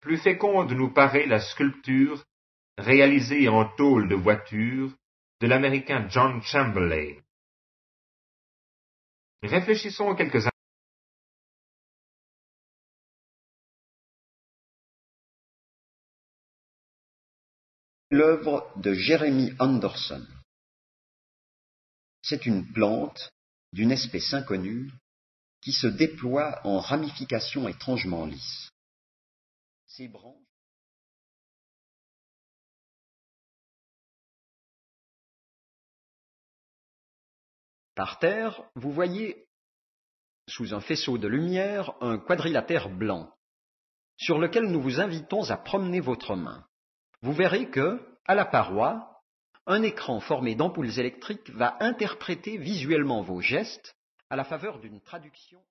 Plus féconde nous paraît la sculpture réalisée en tôle de voiture de l'américain John Chamberlain. Réfléchissons quelques L'œuvre de Jeremy Anderson. C'est une plante d'une espèce inconnue qui se déploie en ramifications étrangement lisses. Branches Par terre, vous voyez, sous un faisceau de lumière, un quadrilatère blanc, sur lequel nous vous invitons à promener votre main. Vous verrez que, à la paroi, un écran formé d'ampoules électriques va interpréter visuellement vos gestes à la faveur d'une traduction